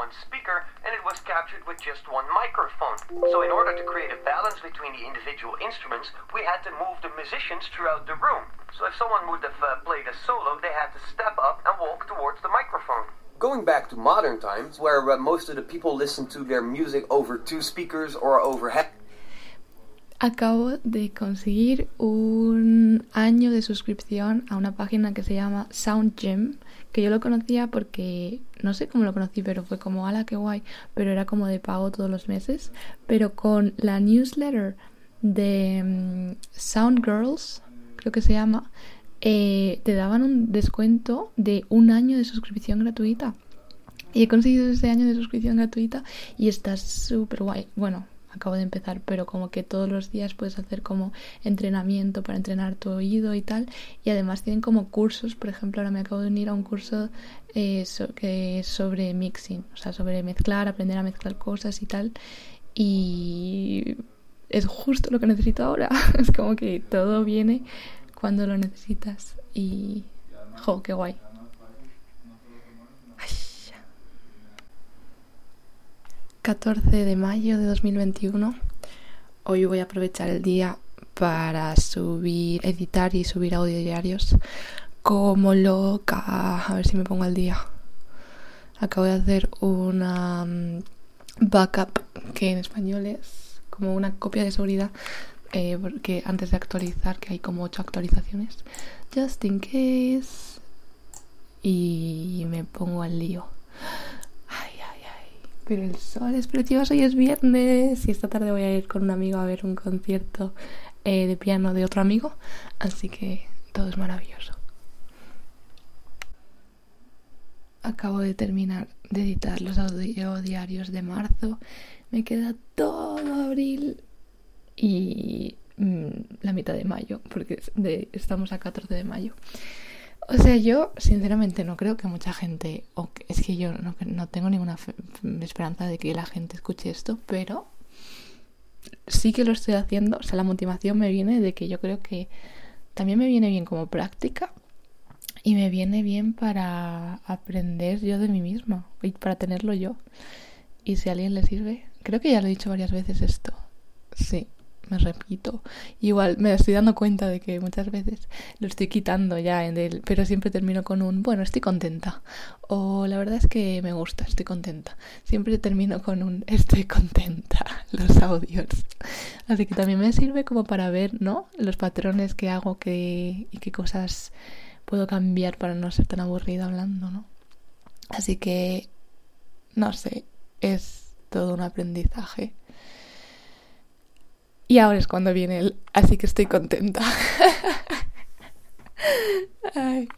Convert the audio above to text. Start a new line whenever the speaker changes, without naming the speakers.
one speaker and it was captured with just one microphone. So in order to create a balance between the individual instruments, we had to move the musicians throughout the room. So if someone would have uh, played a solo, they had to step up and walk towards the microphone. Going back to modern times, where uh, most of the people listen to their music over two speakers or over head.
Acabo de conseguir un año de suscripción a una página que se llama SoundGem, que yo lo conocía porque no sé cómo lo conocí, pero fue como, ala, qué guay, pero era como de pago todos los meses. Pero con la newsletter de um, Sound Girls, creo que se llama, eh, te daban un descuento de un año de suscripción gratuita. Y he conseguido ese año de suscripción gratuita y está súper guay. Bueno, acabo de empezar, pero como que todos los días puedes hacer como entrenamiento para entrenar tu oído y tal. Y además tienen como cursos, por ejemplo, ahora me acabo de unir a un curso eh, que es sobre mixing, o sea, sobre mezclar, aprender a mezclar cosas y tal. Y es justo lo que necesito ahora. es como que todo viene cuando lo necesitas y... ¡Jo, qué guay! 14 de mayo de 2021. Hoy voy a aprovechar el día para subir, editar y subir audio diarios como loca. A ver si me pongo al día. Acabo de hacer una mm, backup que en español es como una copia de seguridad eh, porque antes de actualizar, que hay como ocho actualizaciones, just in case, y me pongo al lío. Pero el sol es precioso y es viernes, y esta tarde voy a ir con un amigo a ver un concierto eh, de piano de otro amigo, así que todo es maravilloso. Acabo de terminar de editar los audio diarios de marzo. Me queda todo abril y mm, la mitad de mayo, porque estamos a 14 de mayo. O sea, yo sinceramente no creo que mucha gente, o es que yo no, tengo ninguna esperanza de que la gente escuche esto, pero sí que lo estoy haciendo. O sea, la motivación me viene de que yo creo que también me viene bien como práctica y me viene bien para aprender yo de mí misma y para tenerlo yo. Y si a alguien le sirve, creo que ya lo he dicho varias veces esto. Sí, me repito. Igual me estoy dando cuenta de que muchas veces lo estoy quitando ya en el, pero siempre termino con un bueno, estoy contenta. O la verdad es que me gusta, estoy contenta. Siempre termino con un estoy contenta los audios. Así que también me sirve como para ver, ¿no? Los patrones que hago que, y qué cosas puedo cambiar para no ser tan aburrida hablando, ¿no? Así que, no sé, es todo un aprendizaje. Y ahora es cuando viene él, así que estoy contenta. Ay.